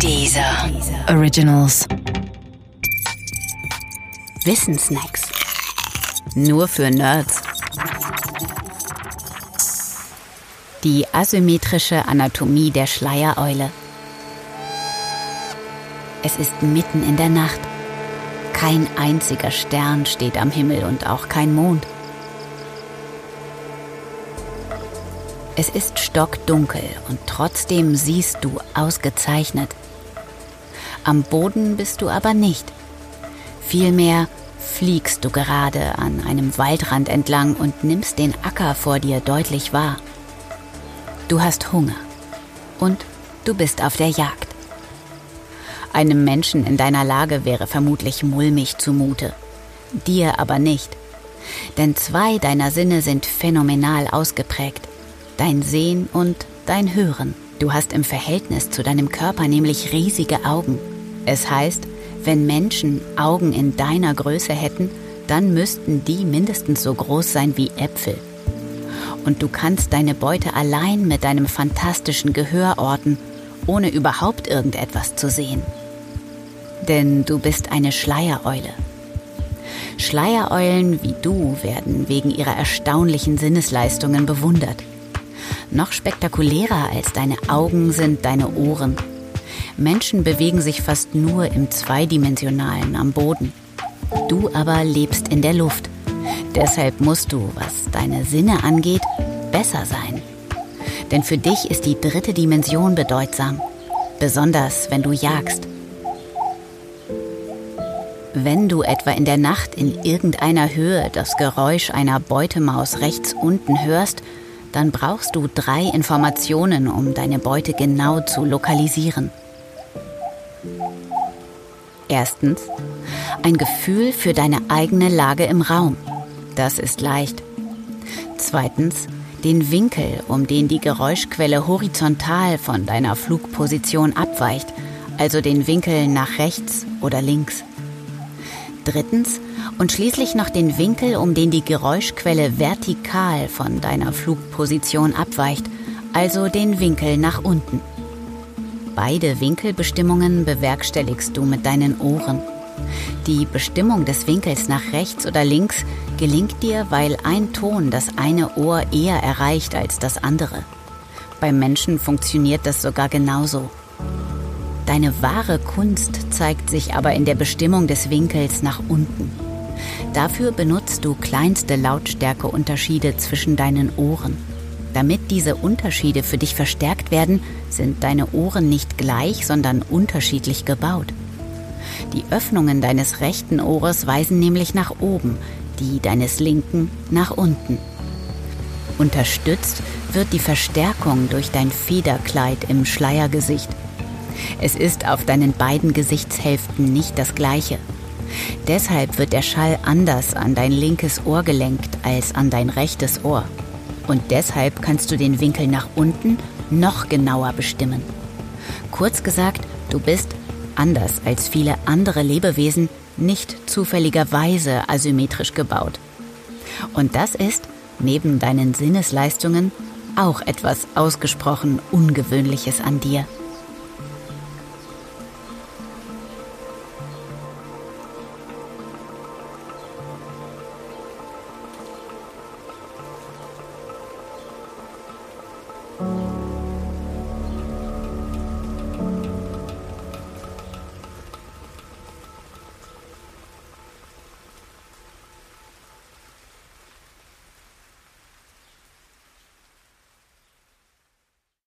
Dieser Originals. Wissensnacks. Nur für Nerds. Die asymmetrische Anatomie der Schleiereule. Es ist mitten in der Nacht. Kein einziger Stern steht am Himmel und auch kein Mond. Es ist stockdunkel und trotzdem siehst du ausgezeichnet. Am Boden bist du aber nicht. Vielmehr fliegst du gerade an einem Waldrand entlang und nimmst den Acker vor dir deutlich wahr. Du hast Hunger und du bist auf der Jagd. Einem Menschen in deiner Lage wäre vermutlich mulmig zumute, dir aber nicht. Denn zwei deiner Sinne sind phänomenal ausgeprägt dein Sehen und dein Hören. Du hast im Verhältnis zu deinem Körper nämlich riesige Augen. Es heißt, wenn Menschen Augen in deiner Größe hätten, dann müssten die mindestens so groß sein wie Äpfel. Und du kannst deine Beute allein mit deinem fantastischen Gehör orten, ohne überhaupt irgendetwas zu sehen. Denn du bist eine Schleiereule. Schleiereulen wie du werden wegen ihrer erstaunlichen Sinnesleistungen bewundert. Noch spektakulärer als deine Augen sind deine Ohren. Menschen bewegen sich fast nur im Zweidimensionalen am Boden. Du aber lebst in der Luft. Deshalb musst du, was deine Sinne angeht, besser sein. Denn für dich ist die dritte Dimension bedeutsam, besonders wenn du jagst. Wenn du etwa in der Nacht in irgendeiner Höhe das Geräusch einer Beutemaus rechts unten hörst, dann brauchst du drei Informationen, um deine Beute genau zu lokalisieren. Erstens, ein Gefühl für deine eigene Lage im Raum. Das ist leicht. Zweitens, den Winkel, um den die Geräuschquelle horizontal von deiner Flugposition abweicht, also den Winkel nach rechts oder links. Drittens, und schließlich noch den Winkel, um den die Geräuschquelle vertikal von deiner Flugposition abweicht, also den Winkel nach unten. Beide Winkelbestimmungen bewerkstelligst du mit deinen Ohren. Die Bestimmung des Winkels nach rechts oder links gelingt dir, weil ein Ton das eine Ohr eher erreicht als das andere. Beim Menschen funktioniert das sogar genauso. Deine wahre Kunst zeigt sich aber in der Bestimmung des Winkels nach unten. Dafür benutzt du kleinste Lautstärkeunterschiede zwischen deinen Ohren. Damit diese Unterschiede für dich verstärkt werden, sind deine Ohren nicht gleich, sondern unterschiedlich gebaut. Die Öffnungen deines rechten Ohres weisen nämlich nach oben, die deines linken nach unten. Unterstützt wird die Verstärkung durch dein Federkleid im Schleiergesicht. Es ist auf deinen beiden Gesichtshälften nicht das gleiche. Deshalb wird der Schall anders an dein linkes Ohr gelenkt als an dein rechtes Ohr. Und deshalb kannst du den Winkel nach unten noch genauer bestimmen. Kurz gesagt, du bist, anders als viele andere Lebewesen, nicht zufälligerweise asymmetrisch gebaut. Und das ist, neben deinen Sinnesleistungen, auch etwas ausgesprochen Ungewöhnliches an dir.